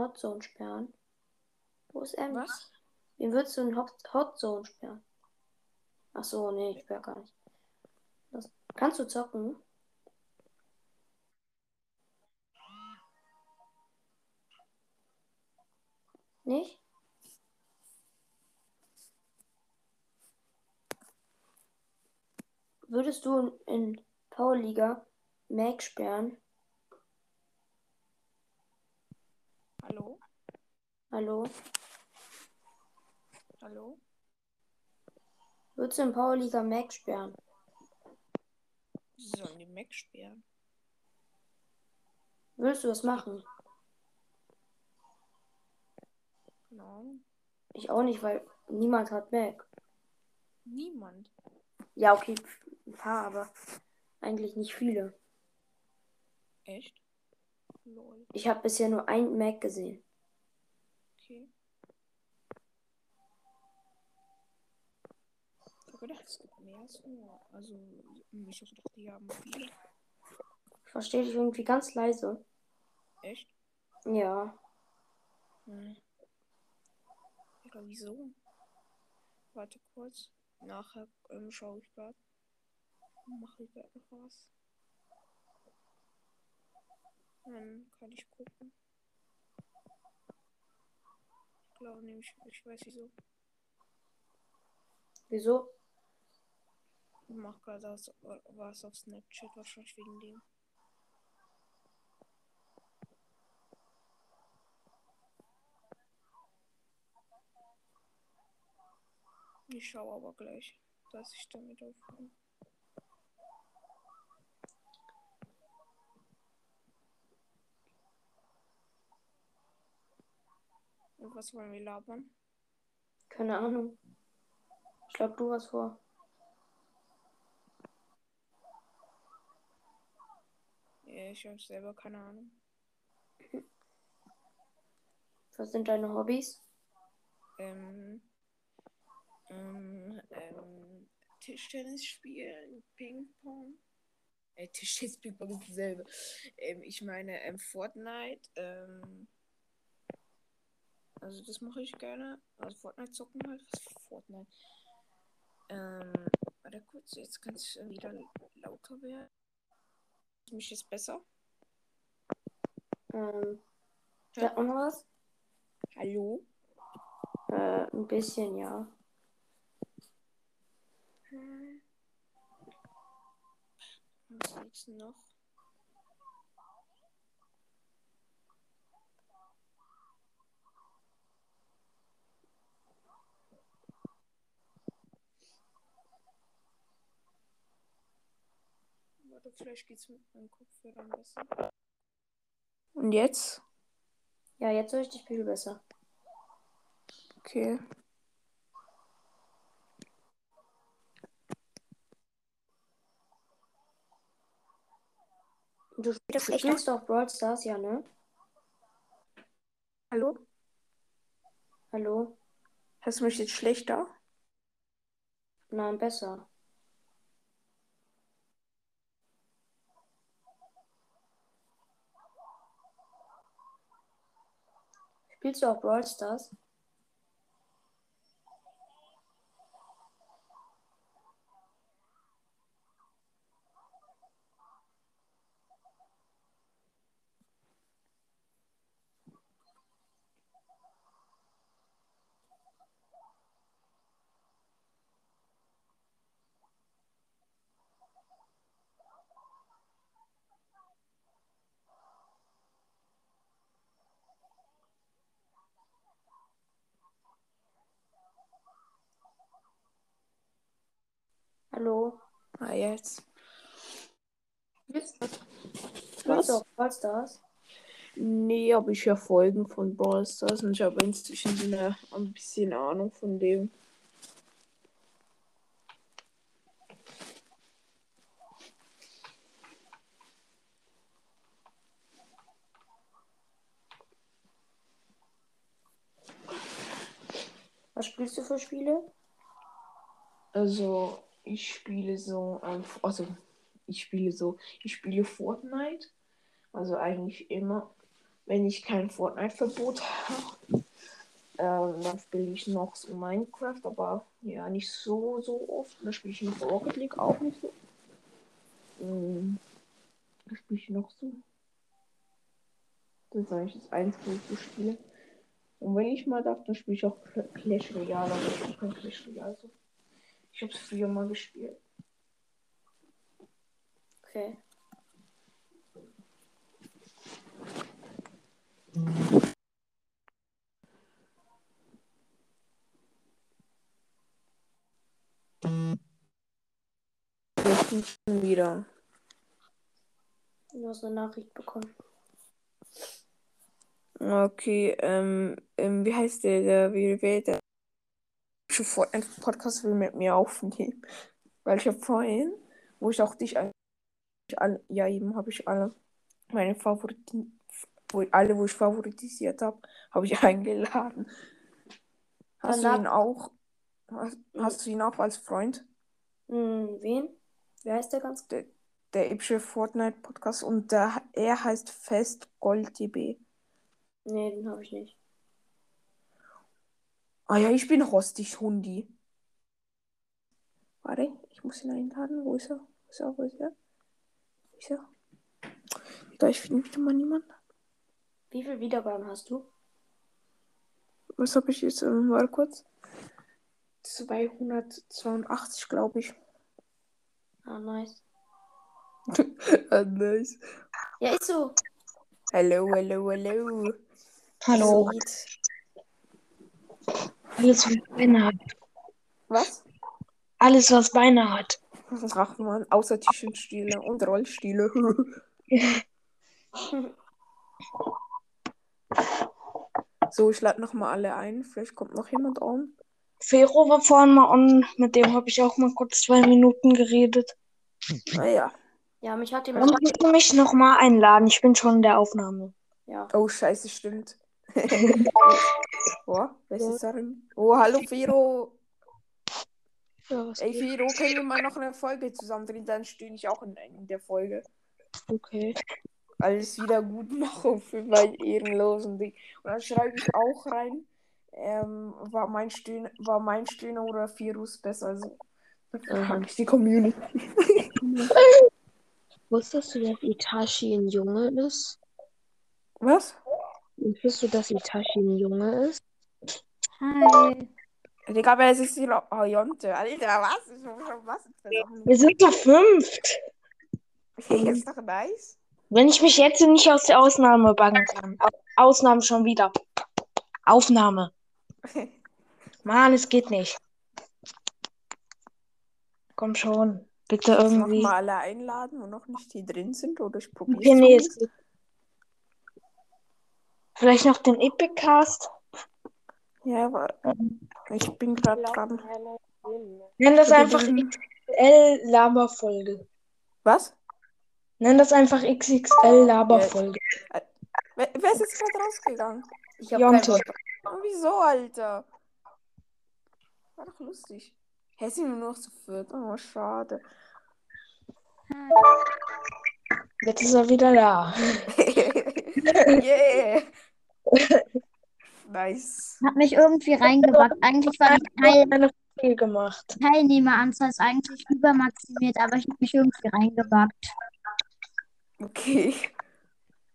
Hotzone sperren? Wo ist Ems? Was? Wen würdest du in Hot Hotzone sperren? Ach so, nee, ich sperre gar nicht. Das, kannst du zocken? Nicht? Würdest du in, in Powerliga Mac sperren? Hallo? Hallo? Hallo? Würdest du in Powerliga Mac sperren? Sie sollen die Mac sperren. Würdest du das machen? Ahnung. Ich auch nicht, weil niemand hat Mac. Niemand. Ja, okay, ein paar, aber eigentlich nicht viele. Echt? Lol. Ich habe bisher nur ein Mac gesehen. Okay. Ich habe gedacht, es gibt mehr als nur. Also, ich dachte, die haben viele. Ich verstehe dich irgendwie ganz leise. Echt? Ja. Hm. Oder wieso? Warte kurz. Nachher ähm, schaue ich gerade. Mache ich gerade noch was. Dann kann ich gucken. Ich glaube nämlich, ich weiß wieso. Wieso? Ich mache gerade was, was auf Snapchat, wahrscheinlich wegen dem. Ich schaue aber gleich, dass ich damit aufkomme. Was wollen wir labern? Keine Ahnung. Schlag du was vor. Ja, ich habe selber keine Ahnung. Was sind deine Hobbys? Ähm, ähm, ähm, Tischtennis spielen, Ping-Pong. Äh, Tischtennis, Ping-Pong ist dasselbe. Ähm, ich meine, ähm, Fortnite, ähm, also das mache ich gerne. Also Fortnite zocken halt. Was für Fortnite? Ähm, warte kurz, jetzt kann es wieder lauter werden. Ist mich jetzt besser? Ähm, sag mal was? Hallo? Äh, ein bisschen, ja. Hm. Was gibt's noch? Warte, vielleicht geht's mit meinem Kopfhörer besser. Und jetzt? Ja, jetzt höre ich dich viel besser. Okay. Du spielst doch Brawl Stars, ja, ne? Hallo? Hallo? Hörst du mich jetzt schlechter? Nein, besser. Spielst du auch Brawl Stars? Hallo? Ah, jetzt. Spielst Was? auch Brawl Stars? Nee, aber ich höre Folgen von Brawl Stars und ich habe inzwischen so eine, ein bisschen Ahnung von dem. Was spielst du für Spiele? Also, ich spiele so, also, ich spiele so, ich spiele Fortnite. Also eigentlich immer. wenn ich kein Fortnite-Verbot habe. Ähm, dann spiele ich noch so Minecraft, aber ja, nicht so, so oft. Dann spiele ich noch Rocket League auch nicht so. Ähm, dann spiele ich noch so. Das ist eigentlich das Einzige, was ich spiele. Und wenn ich mal darf, dann spiele ich auch Cl- Clash Royale, aber ich bin Clash Royale so. Ich habe es früher mal gespielt. Okay. Jetzt wieder. Du hast eine Nachricht bekommen. Okay, ähm, ähm, wie heißt der, der, wie, wie, der Fortnite-Podcast will mit mir aufnehmen. Weil ich habe vorhin, wo ich auch dich, ein- alle, ja eben habe ich alle meine Favoriten, wo, alle, wo ich favorisiert habe, habe ich eingeladen. Hast Dann du ihn auch, hast, hast du ihn auch als Freund? Hm, wen? Wer heißt der ganz? Der, der epische Fortnite-Podcast und der, er heißt Fest Gold DB. Nee, den habe ich nicht. Ah ja, ich bin Rostig Hundi. Warte, ich muss ihn einladen. Wo ist er? Wo ist er? Wo ist er? Wo ist er? Da ich finde wieder mal niemanden. Wie viele Wiedergaben hast du? Was habe ich jetzt? Ähm, warte kurz. 282, glaube ich. Ah, nice. ah, nice. Ja, ist so. Hello, hello, hello. Hallo. Alles, was Beine hat. Was? Alles, was Beine hat. Drachenmann, außer Tischenstühle und Rollstühle. so, ich lade nochmal alle ein. Vielleicht kommt noch jemand an. Fero war vorhin mal on, mit dem habe ich auch mal kurz zwei Minuten geredet. Naja. Ja, mich hat Und jemand. ich will mich nochmal einladen. Ich bin schon in der Aufnahme. Ja. Oh, scheiße, stimmt. oh, wer ist darin? Oh, hallo Firo. Ja, was Ey, Firo, können wir mal noch eine Folge zusammen drehen? Dann stehe ich auch in, in der Folge. Okay. Alles wieder gut machen für mein ehrenlosen Ding. Und dann schreibe ich auch rein, ähm, war mein Stöhner, war mein Stöhner oder Firos besser? Also, ich die Community. Wusstest du, dass Itachi ein Junge ist? Was? Wusstest du, dass Itachi ein Junge ist? Hi. Digga, es ist die Lo- oh. Alter, was? Was. Wir sind zu fünft. ist doch nice. Wenn ich mich jetzt nicht aus der Ausnahme backen kann. Au- Ausnahme schon wieder. Aufnahme. Mann, es geht nicht. Komm schon. Bitte irgendwie. mal alle einladen, wo noch nicht die drin sind, oder ich probiere Okay, nee, es geht. Vielleicht noch den Epicast. Ja, aber ich bin gerade dran. Nenn das einfach XXL-Laberfolge. Was? Nenn das einfach XXL-Laberfolge. Wer, wer ist jetzt gerade rausgegangen? Ich habe Jonte. wieso, Alter? War doch lustig. Hä, sind wir nur noch zu viert? Oh, schade. Jetzt ist er wieder da. yeah. Nice. Hat mich irgendwie reingebackt. Eigentlich war die Teil gemacht. Teilnehmeranzahl ist eigentlich übermaximiert, aber ich habe mich irgendwie reingebackt. Okay.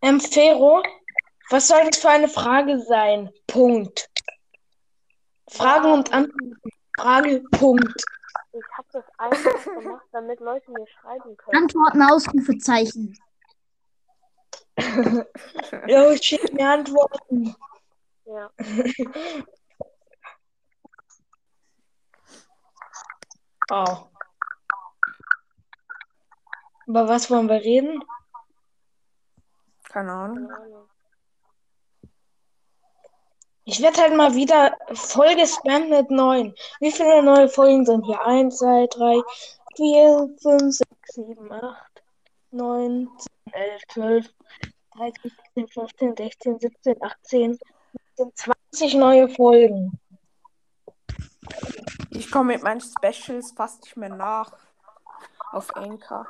Ähm, Fero, was soll das für eine Frage sein? Punkt. Fragen und Antworten. Frage, Punkt. Ich habe das einfach gemacht, damit Leute mir schreiben können. Antworten, Ausrufezeichen. Jo, ich schick mir Antworten. Ja. Oh. Über was wollen wir reden? Keine Ahnung. keine Ahnung. Ich werde halt mal wieder voll gespammt mit neuen. Wie viele neue Folgen sind hier? 1, 2, 3, 4, 5, 6, 7, 8, 9, 10, 11, 12, 13, 14, 15, 16, 17, 18, 19, 20 neue Folgen. Ich komme mit meinen Specials fast nicht mehr nach. Auf Anchor.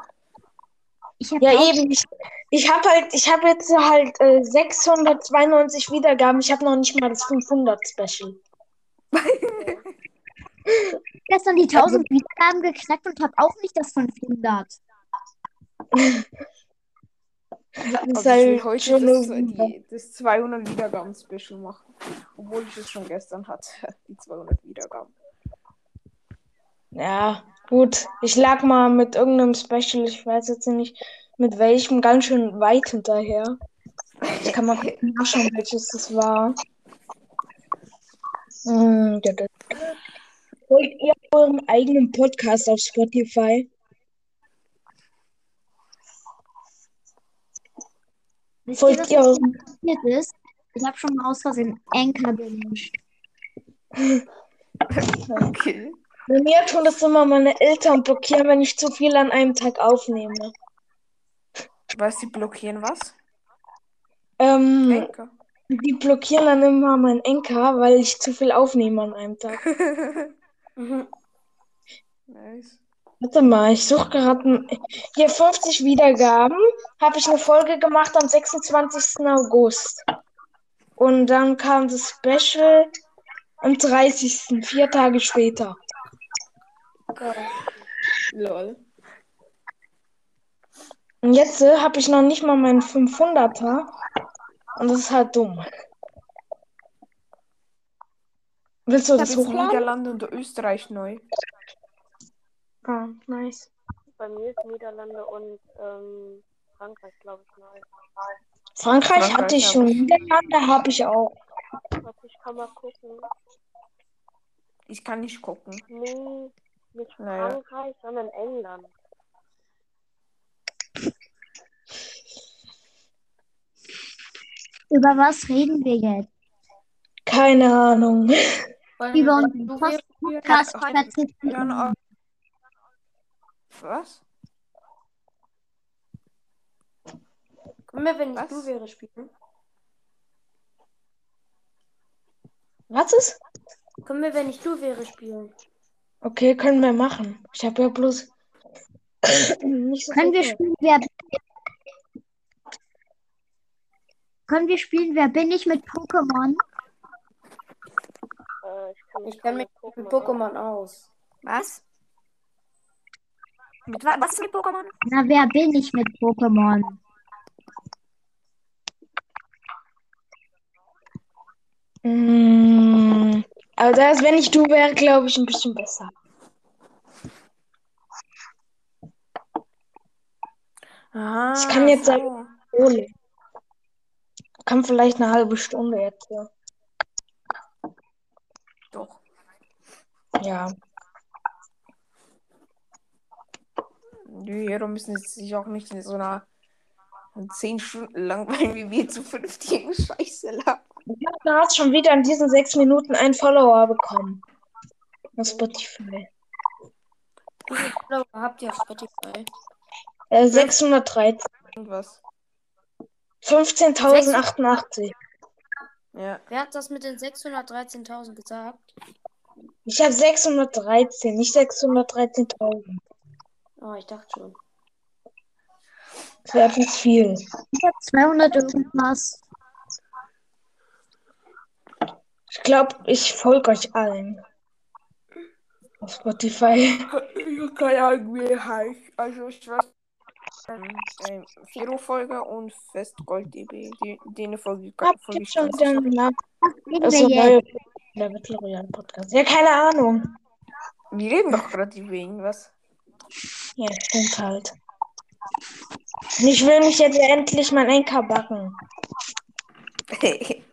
Ich habe Ja, eben. Ich, Ich habe halt, ich habe jetzt halt äh, 692 Wiedergaben. Ich habe noch nicht mal das 500 Special. Gestern die 1000 Wiedergaben geknackt und habe auch nicht das 500. Das ist ich will halt heute schon das, die, das 200 Wiedergaben Special machen. Obwohl ich es schon gestern hatte. Die 200 Wiedergaben. Ja, gut. Ich lag mal mit irgendeinem Special, ich weiß jetzt nicht mit welchem, ganz schön weit hinterher. Ich kann mal nachschauen, welches das war. Hm, da, da. Folgt ihr eurem eigenen Podcast auf Spotify? Wisst Folgt was ihr mir eurem passiert ist? Ich habe schon mal aus Versehen Anchor gemischt. Okay. Bei mir tun das immer meine Eltern blockieren, wenn ich zu viel an einem Tag aufnehme. Was, die blockieren was? Ähm, Henker. die blockieren dann immer meinen Enker, weil ich zu viel aufnehme an einem Tag. Mhm. nice. Warte mal, ich suche gerade. Hier 50 Wiedergaben. Habe ich eine Folge gemacht am 26. August. Und dann kam das Special am 30. Vier Tage später. Lol. Und jetzt äh, habe ich noch nicht mal meinen 500er. Und das ist halt dumm. Willst du Ich das hochladen? Niederlande und Österreich neu. Ah, nice. Bei mir ist Niederlande und ähm, Frankreich, glaube ich, neu. Frankreich, Frankreich hatte ich schon. ich. Niederlande habe ich auch. Warte, ich kann mal gucken. Ich kann nicht gucken. Nee, nicht Naja. Frankreich, sondern England. Über was reden wir jetzt? Keine Ahnung. Über unseren du Post- wäre- Podcast heute- verzichten. Ja, na, was? Können wir, wenn ich Was? du wäre, spielen? Was ist? Können wir, wenn ich du wäre, spielen? Okay, können wir machen. Ich habe ja bloß nicht so Können wir spielen, wer Können wir spielen, wer bin ich mit Pokémon? Äh, ich kann, Ich kenne mich mit Pokémon aus. Was? Mit wa was mit Pokémon? Na, wer bin ich mit Pokémon? Mm, aber das, wenn ich du wäre, glaube ich, ein bisschen besser. Aha, Ich kann jetzt so. sagen- Ole. Kann vielleicht eine halbe Stunde jetzt. Ja. Doch. ja. Die Hero müssen sich auch nicht in so einer zehn Stunden langweilen, wie wir zu fünftigen Scheiße labern. Du hast schon wieder in diesen sechs Minuten einen Follower bekommen. Auf Spotify. Wie viele Follower habt ihr auf Spotify? Äh, 613. Irgendwas. 15.088. Ja. Wer hat das mit den 613.000 gesagt? Ich habe 613, nicht 613.000. Oh, ich dachte schon. Das wäre etwas viel. Ich hab 200 irgendwas. Ich glaube, ich folge euch allen. Auf Spotify. Ich habe keine Ahnung, wie er heißt. Also ich weiß. Ähm, ähm, Fero-Folge und Festgold-DB. Die, denen folge ich, Hab schon wieder einen Namen. Also neue der Battle Royale Podcast. Ja, keine Ahnung. Wir reden doch gerade über irgendwas. Ja, stimmt halt. Ich will mich jetzt endlich mein Enker backen.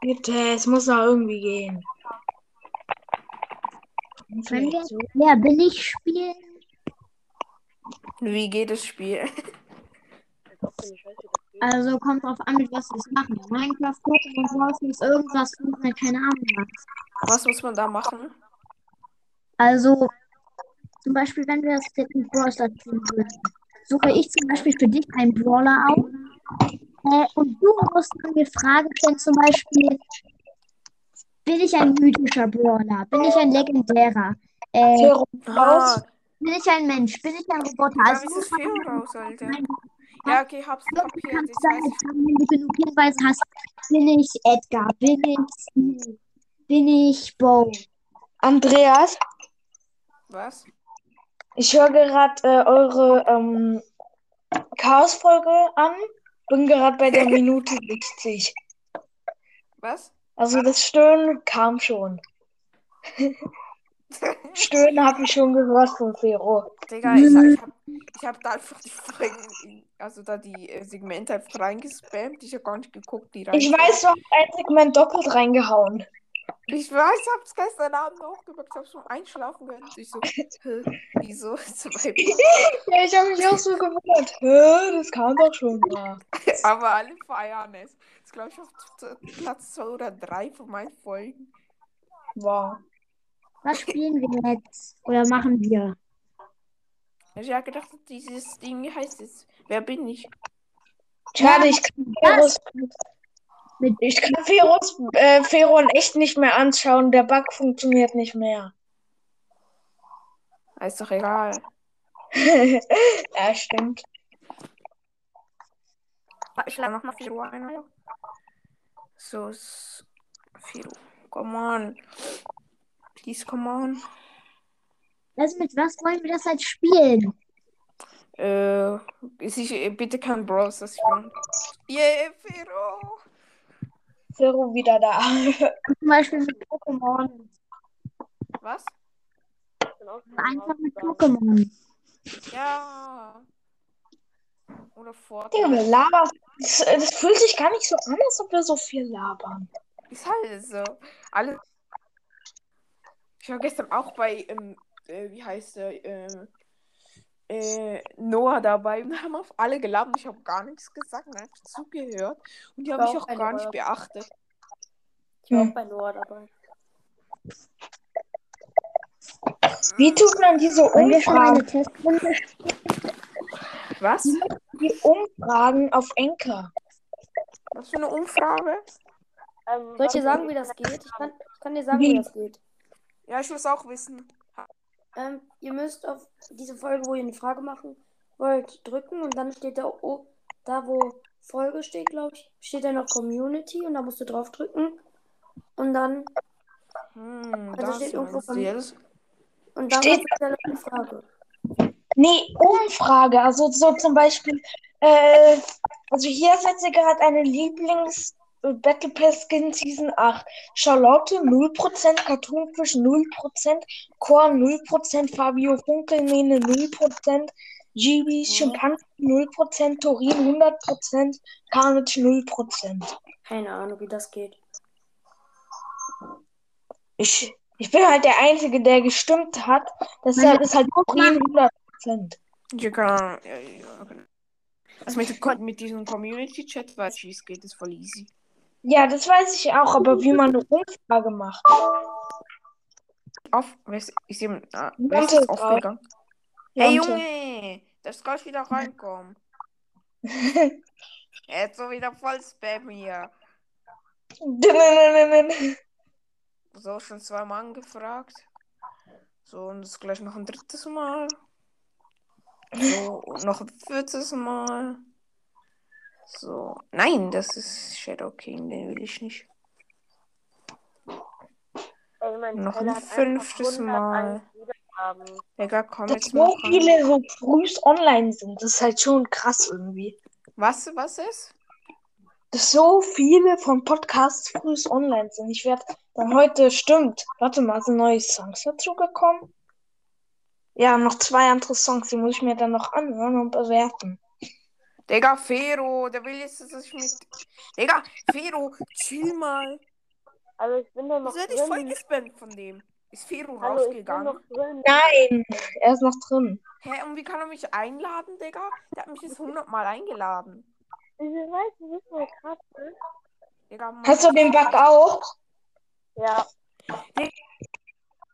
Bitte, es muss noch irgendwie gehen. Können wir so. wer bin ich spielen? wie geht das Spiel? Also kommt drauf an, mit was wir es machen. Minecraft, Pokémon, Browsers, irgendwas, Fortnite, keine Ahnung. Was muss man da machen? Also zum Beispiel, wenn wir das jetzt mit Brawl Stars spielen würden, suche ich zum Beispiel für dich einen Brawler auf. Äh, und du musst dann mir Fragen stellen, zum Beispiel, bin ich ein mythischer Brawler? Bin ich ein legendärer? Äh, Ah, bin ich ein Mensch? Bin ich ein Roboter? Also ist raus, Alter. Ja, okay, hab's kapiert. kannst weiß jetzt ich. sagen, wenn du genug Hinweise hast, bin ich Edgar, bin ich Steve, bin ich Bo. Andreas, Was? Ich höre gerade äh, eure ähm, Chaos-Folge an. Bin gerade bei der Minute 60. Was? Also das Stöhnen kam schon. Stöhnen habe ich schon gehört von Fero. Digga, ich, ich hab, ich hab da einfach die Folgen, also da die äh, Segmente einfach reingespammt. Ich hab gar nicht geguckt, die rein. Ich weiß, du hast ein Segment doppelt reingehauen. Ich weiß, ich hab's gestern Abend auch gemacht. Ich hab schon einschlafen können. Ich so, hä, wieso? Ja, ich habe mich auch so gewundert. Hä, das kam doch schon mal. Aber alle feiern es. Das ist, glaube ich, auf Platz 2 oder 3 von meinen Folgen. Wow. Was spielen wir jetzt? Oder machen wir? Ich habe gedacht, dieses Ding, wie heißt es? Wer bin ich? Schade, ich kann Feros, Mit ich kann Feros, äh, Fero in echt nicht mehr anschauen. Der Bug funktioniert nicht mehr. Ist doch egal. ja, stimmt. Ich lade nochmal Firo ein. So, Firo. Come on. Please, come on. Also mit was wollen wir das halt spielen? Äh, ich, bitte kein Bros, das spielen. Yeah, Firo. Fero wieder da. Zum Beispiel mit Pokémon. Was? Einfach mit rausgegangen. Pokémon. Ja. Oder Fort. Digga, wir labern. Das, das fühlt sich gar nicht so an, als ob wir so viel labern. Ist halt so. Alle. Ich war gestern auch bei, ähm, äh, wie heißt der, ähm, äh, Noah dabei und wir haben auf alle geladen. Ich habe gar nichts gesagt und einfach zugehört. Und die habe war ich auch gar nicht beachtet. Ich war Hm. auch bei Noah dabei. Wie tut man diese eine Umfragen, Was? die Umfragen auf Enker? Was für eine Umfrage? Ähm, Soll ich dir sagen, wie das geht? Ich kann, ich kann dir sagen, Wie? wie das geht. Ja, ich muss auch wissen. Ähm, ihr müsst auf diese Folge, wo ihr eine Frage machen wollt, drücken und dann steht da, oh, da wo Folge steht, glaube ich, steht da noch Community und da musst du drauf drücken und dann Hm, Also das steht irgendwo jetzt? und dann Steht- da eine Frage. Nee, Umfrage. Also so zum Beispiel, äh, also hier setze ich gerade eine Lieblings Battle Pass Skin Season 8. Charlotte 0%, Cartoonfisch 0%, Korn 0%, Fabio Funkelmähne 0%, GB Schimpanse 0%, Torin 100%, Carnage 0%. Keine Ahnung, wie das geht. Ich, ich bin halt der Einzige, der gestimmt hat. Deshalb ist halt Torin 100%. Ja, genau. Ja, ja, genau. Also mit, mit diesem Community-Chat weiß ich, wie es geht, ist voll easy. Ja, das weiß ich auch, aber wie man eine Umfrage macht. Auf, wer ist, ist jemand, ah, Monte wer ist jetzt ist aufgegangen? Hey. Junge, das kann wieder reinkommen. Er ist so wieder voll Spam hier. So, schon zweimal angefragt. So, und das gleich noch ein drittes Mal. So, und noch ein viertes Mal. So, nein, das ist Shadow King, den will ich nicht. Ey, mein Noch Teller ein fünftes 101 Mal. Digga, komm Dass jetzt so mal ran. viele so früh online sind, das ist halt schon krass irgendwie. Was, was ist? Dass so viele von Podcasts früh online sind. Ich werde dann heute, stimmt. Warte mal, sind neue Songs dazu gekommen? Ja, noch zwei andere Songs, die muss ich mir dann noch anhören und bewerten. Digga, Fero, der will jetzt, dass ich mit. Digga, Fero, chill mal. Also ich bin da noch Wieso hätte ich voll gespammt von dem? Ist Fero Hallo, ich bin rausgegangen? noch drin. Nein, er ist noch drin. Hä, und wie kann er mich einladen, Digga? Der hat mich jetzt 100 Mal eingeladen. Ich weiß, das ist so krass. Ne? Digga, Mann. Hast du den Bug auch? Ja,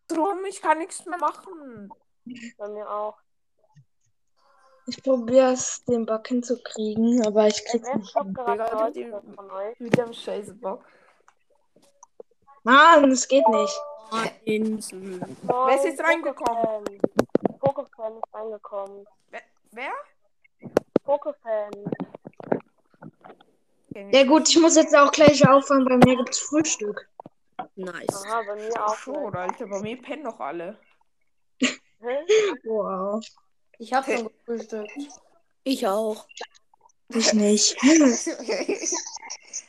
Drum, ich kann nichts mehr machen. bei mir auch. Ich probiere es, den Bug hinzukriegen, aber ich krieg's Wer nicht hin. gerade dem scheiße Bock. Mann, es geht nicht. Wer ist jetzt reingekommen? Pokefan ist reingekommen. Wer? Pokefan. Kenn Ja ich gut, ich muss jetzt auch gleich aufhören. Bei mir gibt's Frühstück. Nice. Aha, bei mir auch. schon, Alter, bei mir pennen noch alle. Wow. Ich habe schon gefrühstückt. Ich auch. Ich nicht.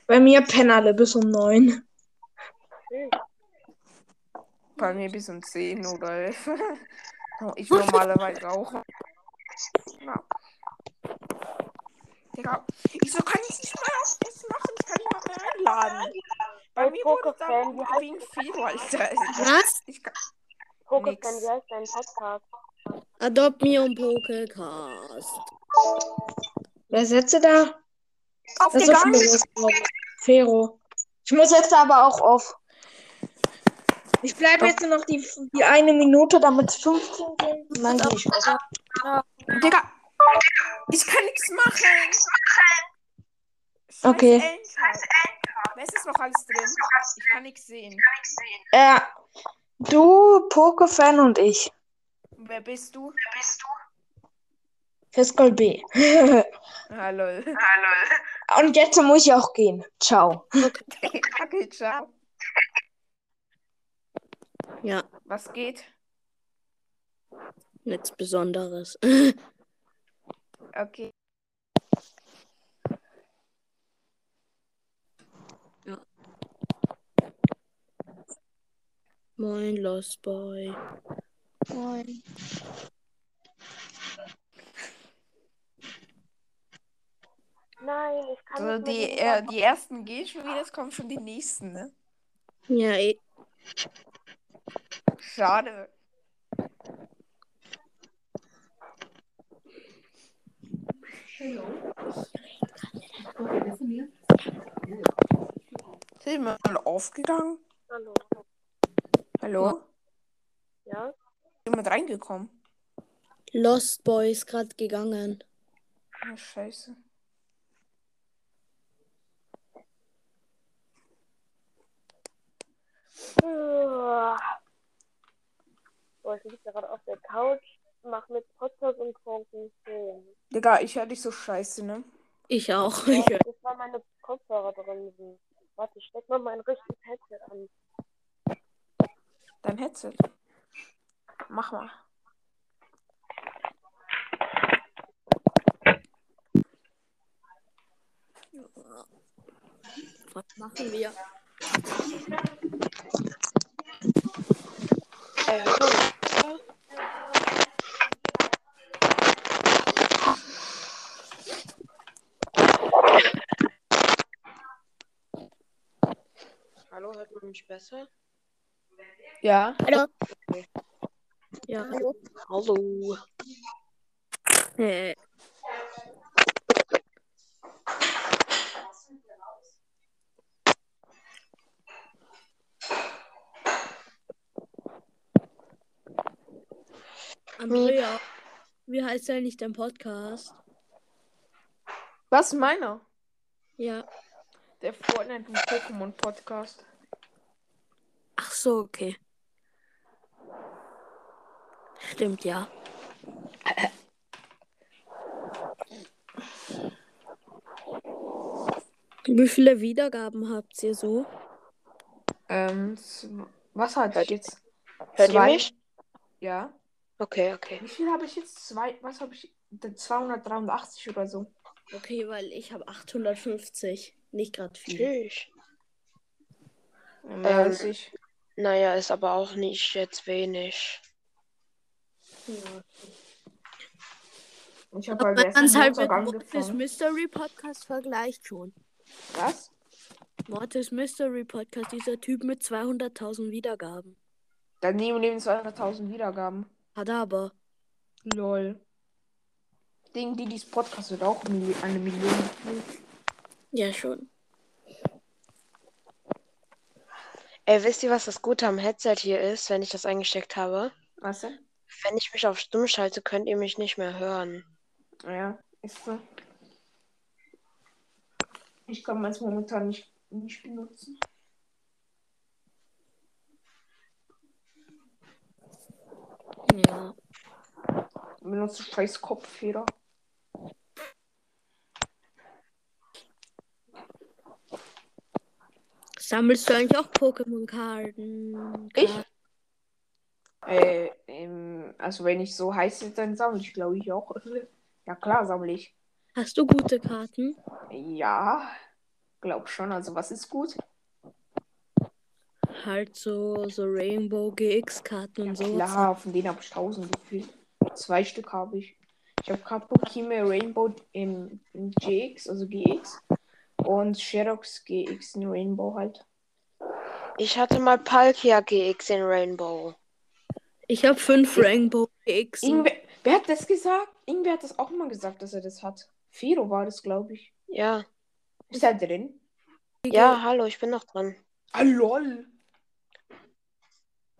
Bei mir pennen alle bis um neun. bei mir bis um 10 oder 11. Oh, ich normalerweise auch. Ja. Digga, wieso kann ich nicht mal auf das machen? Ich kann nicht mal mehr einladen. Bei Hey, mir wurde da Fehler, Alter. Was? Ich kann, Nix. wie heißt dein Podcast? Adopt Me und Pokecast. Wer setze da? auf Das ist. Fero. Ich muss jetzt aber auch auf. Ich bleibe jetzt nur noch die, die eine Minute, damit es 15 sind. Gehe ich auf. Digga, ich kann nichts machen. Scheiß Okay. Wer ist noch alles drin? Ich kann nichts sehen. Äh, du, Pokefan und ich. Wer bist du? Fiscal B. Hallo. und jetzt muss ich auch gehen. Ciao. Okay, ciao. Ja, Was geht? nichts Besonderes. Okay. Moin, Lost Boy. Moin. Nein, ich kann Also nicht die, äh, die ersten gehen schon wieder, es kommen schon die nächsten, ne? Ja, eh. Schade. Sind wir mal aufgegangen? Hallo. Hallo? Ja? Jemand reingekommen? Lost Boy ist gerade gegangen. Oh, scheiße. Boah, ich liege gerade auf der Couch, mach mit Podcast und gucken Film. Digga, ich höre dich so scheiße, ne? Ich auch. Ja, das war meine Kopfhörer drin. Warte, ich steck mal mein richtiges Headset an. Dein Headset. Mach mal. Was machen wir? Äh? Hallo, hört man mich besser? Ja. Hallo. Ja, hallo. Hallo. Äh, Andrea, wie heißt eigentlich dein Podcast? Was meiner? Ja. Der Fortnite und Pokémon Podcast. Ach so, okay. Stimmt, ja. Wie viele Wiedergaben habt ihr so? Ähm, was hat Hört- jetzt? Hört ihr Zwei? mich? Ja. Okay, okay. Wie viel habe ich jetzt? Zwei, was habe ich? 283 oder so. Okay, weil ich habe 850. Nicht gerade viel. Tschüss. Ähm. Naja, ist aber auch nicht jetzt wenig. Ja. Ich habe halt Man es am halt mit Mortis. Mystery Podcast vergleicht schon. Was? Mortis Mystery Podcast, dieser Typ mit 200.000 Wiedergaben. Daneben leben 200.000 Wiedergaben. Hat er aber. Lol. Ding, die dies Podcast wird auch eine Million. Ja, schon. Ey, wisst ihr, was das Gute am Headset hier ist, wenn ich das eingesteckt habe? Was denn? wenn ich mich auf Stumm schalte, könnt ihr mich nicht mehr hören. Ja, ist so. Ich kann es momentan nicht, nicht benutzen. Ja. Ich benutze scheiß Kopfhörer. Sammelst du eigentlich auch Pokémon-Karten? Ich? Äh, ähm, also wenn ich so heiße, dann sammle ich, glaube ich, auch. Ja klar, sammle ich. Hast du gute Karten? Ja, glaub schon. Also was ist gut? Halt so, so Rainbow GX-Karten und so. Klar, von denen habe ich tausend gefühlt. Zwei Stück habe ich. Ich habe gerade Pokémon Rainbow in, in GX, also GX. Und Sherox GX in Rainbow halt. Ich hatte mal Palkia GX in Rainbow. Ich habe fünf Rainbow GX. Irgendwer, wer hat das gesagt? Irgendwer hat das auch mal gesagt, dass er das hat. Firo war das, glaube ich. Ja. Ist er drin? Ja, hallo, ich bin noch dran. Ah, lol.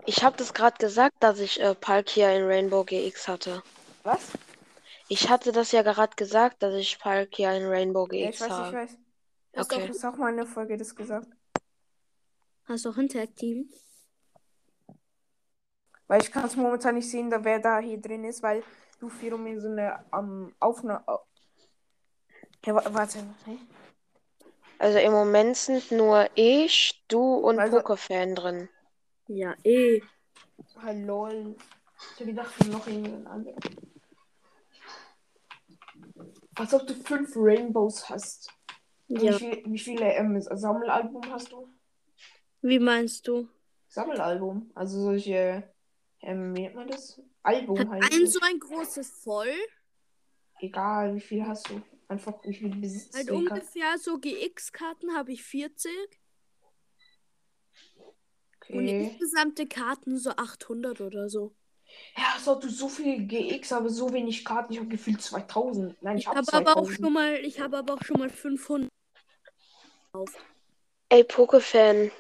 Ich habe das gerade gesagt, dass ich äh, Palkia in Rainbow GX hatte. Was? Ich hatte das ja gerade gesagt, dass ich Palkia in Rainbow GX Ja, ich weiß, ich habe. weiß. Hast, Okay. Du hast auch mal in der Folge das gesagt. hast du auch ein Tag-Team? Weil ich kann es momentan nicht sehen, da wer da hier drin ist, weil du Firo mir so eine ähm, Aufnahme. Ja, wa- warte. Hä? Also im Moment sind nur ich, du und Also- Pokéfan drin. Ja, eh. Lol. Ich habe gedacht, noch irgendein anderer. Als ob du fünf Rainbows hast. Wie, Ja. viel, wie viele ähm, Sammelalbum hast du? Wie meinst du? Sammelalbum. Also solche, ähm, wie nennt man das? Album heißt Ein so ein großes voll. Egal, wie viel hast du? Einfach, wie viel besitzt Halt du? Ungefähr so GX-Karten habe ich 40 und Okay. insgesamte Karten so 800 oder so. Ja, ob du so viel GX, aber so wenig Karten. Ich habe gefühlt 2000. Nein, ich, Ich habe habe aber auch 2000. schon mal, ich habe aber auch schon mal 500 gekauft. Ey, Pokéfan,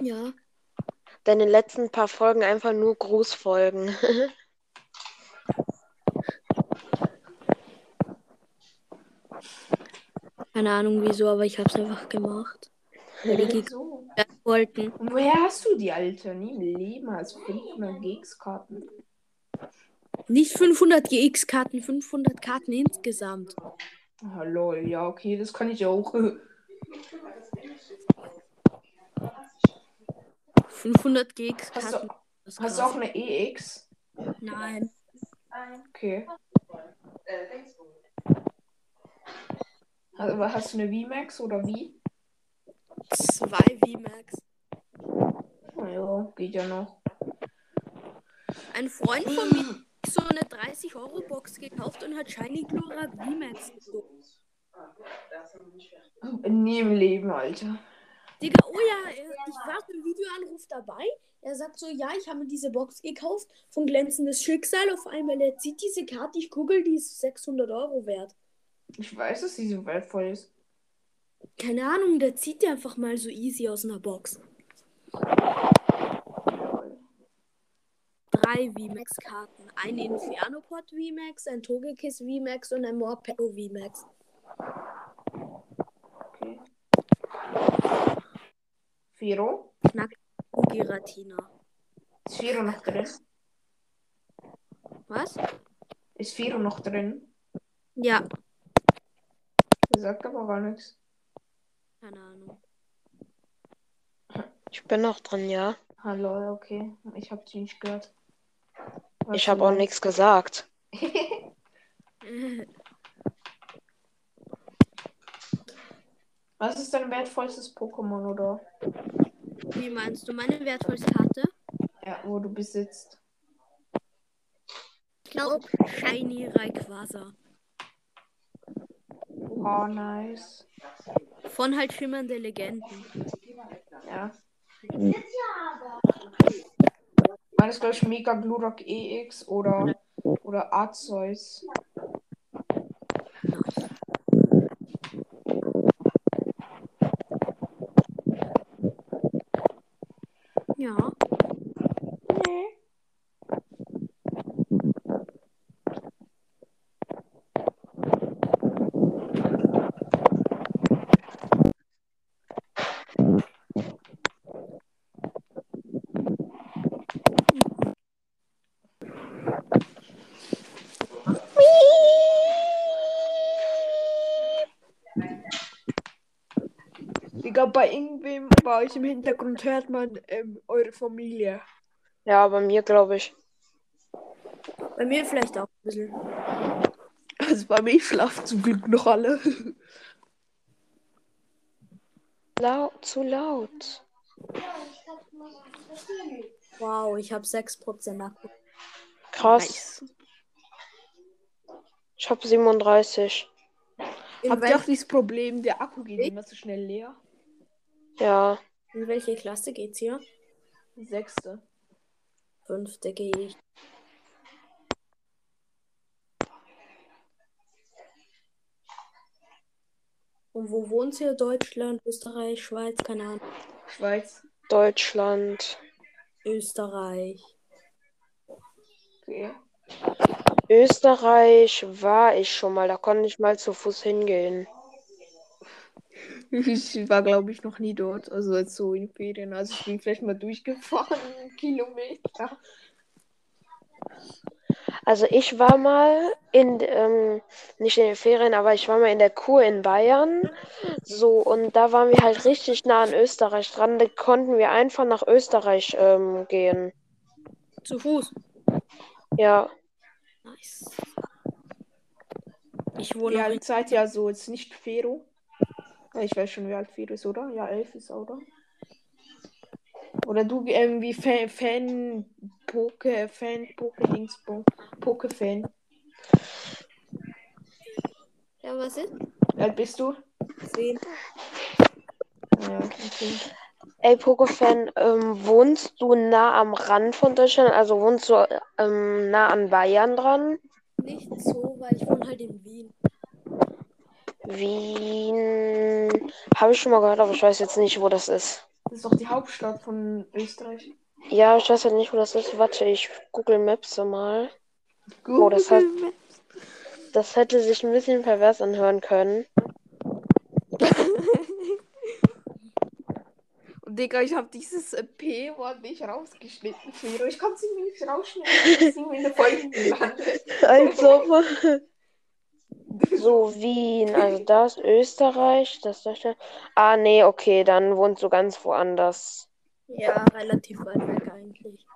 Ja. Deine letzten paar Folgen einfach nur Grußfolgen. Keine Ahnung wieso, aber ich habe es einfach gemacht. Weil die Geeks so. wollten. Und woher hast du die, Alter? Nie im Leben als 500 GX-Karten. Nicht 500 GX-Karten, 500 Karten insgesamt. Ah, lol, ja, okay, das kann ich auch. 500 Hast du, hast du auch eine EX? Nein. Okay. Also, hast du eine VMAX oder wie? Zwei VMAX. Na ja, geht ja noch. Ein Freund von mir hat so eine 30-Euro-Box gekauft und hat Shiny Glorak VMAX gezogen. Nie im Leben, Alter. Digga, oh ja, ich war im Videoanruf dabei. Er sagt so, ja, ich habe mir diese Box gekauft von Glänzendes Schicksal. Auf einmal, er zieht diese Karte, ich google, die ist 600 Euro wert. Ich weiß, dass sie so wertvoll ist. Keine Ahnung, der zieht die einfach mal so easy aus einer Box. Drei VMAX-Karten. Ein Inferno-Pod VMAX, ein Togekiss VMAX und ein Morpeko VMAX. Firo? Und Giratina. Ist Firo noch drin? Was? Ist Firo noch drin? Ja. Sagt aber gar nichts. Keine Ahnung. Ich bin noch drin, ja. Hallo, okay. Ich habe dich nicht gehört. War Ich habe auch nichts gesagt. Was ist dein wertvollstes Pokémon oder Wie meinst du meine wertvollste Karte? ja, wo du besitzt? Ich glaube, Shiny Rayquaza. Oh, nice. Von halt schimmernde Legenden. Ja. Meines glaube ich Mega Glurak EX oder oder Arceus. Ja. Digga, bei irgendwem bei euch im Hintergrund hört man ähm, eure Familie. Ja, bei mir glaube ich. Bei mir vielleicht auch ein bisschen. Also bei mir schlafen zum Glück noch alle. Laut, zu laut. Wow, ich habe 6% Akku. Krass. Ich habe 37. In, Habt ihr auch dieses Problem, der Akku geht immer so schnell leer? Ja. in welche Klasse geht's hier? Sechste. Fünfte gehe ich. Und wo wohnt ihr? Deutschland, Österreich, Schweiz, keine Ahnung. Schweiz. Deutschland. Österreich. Okay. Österreich war ich schon mal. Da konnte ich mal zu Fuß hingehen. Ich war, glaube ich, noch nie dort. Also jetzt so in Ferien. Also ich bin vielleicht mal durchgefahren, einen Kilometer. Also ich war mal in, ähm, nicht in den Ferien, aber ich war mal in der Kur in Bayern. So, und da waren wir halt richtig nah an Österreich dran. Da konnten wir einfach nach Österreich ähm, gehen. Zu Fuß. Ja. Nice. Ich wohne in alt seid ihr also jetzt nicht Fero? Ich weiß schon, wie alt Fero ist, oder? Ja, elf ist er, oder? Oder du irgendwie Fan, Fan, Poke, Fan, Poke, Dings, Po- Poke-Fan. Ja, was ist? Wie alt bist du? Zehn. Ja, okay. Ey, Pokefan, ähm, wohnst du nah am Rand von Deutschland? Also wohnst du ähm, nah an Bayern dran? Nicht so, weil ich wohne halt in Wien. Wien. Habe ich schon mal gehört, aber ich weiß jetzt nicht, wo das ist. Das ist doch die Hauptstadt von Österreich. Ja, ich weiß halt nicht, wo das ist. Warte, ich Google Maps mal. Oh, das hat- Das hätte sich ein bisschen pervers anhören können. Und Digga, ich habe dieses P-Wort nicht rausgeschnitten, Fero. Ich kann es nicht rausschneiden. Das ist irgendwie in der Folge gelandet. Also. So, Wien. Also da ist Österreich. Das Deutschland. Ah, nee, okay, dann wohnst du ganz woanders. Ja, relativ weit weg eigentlich.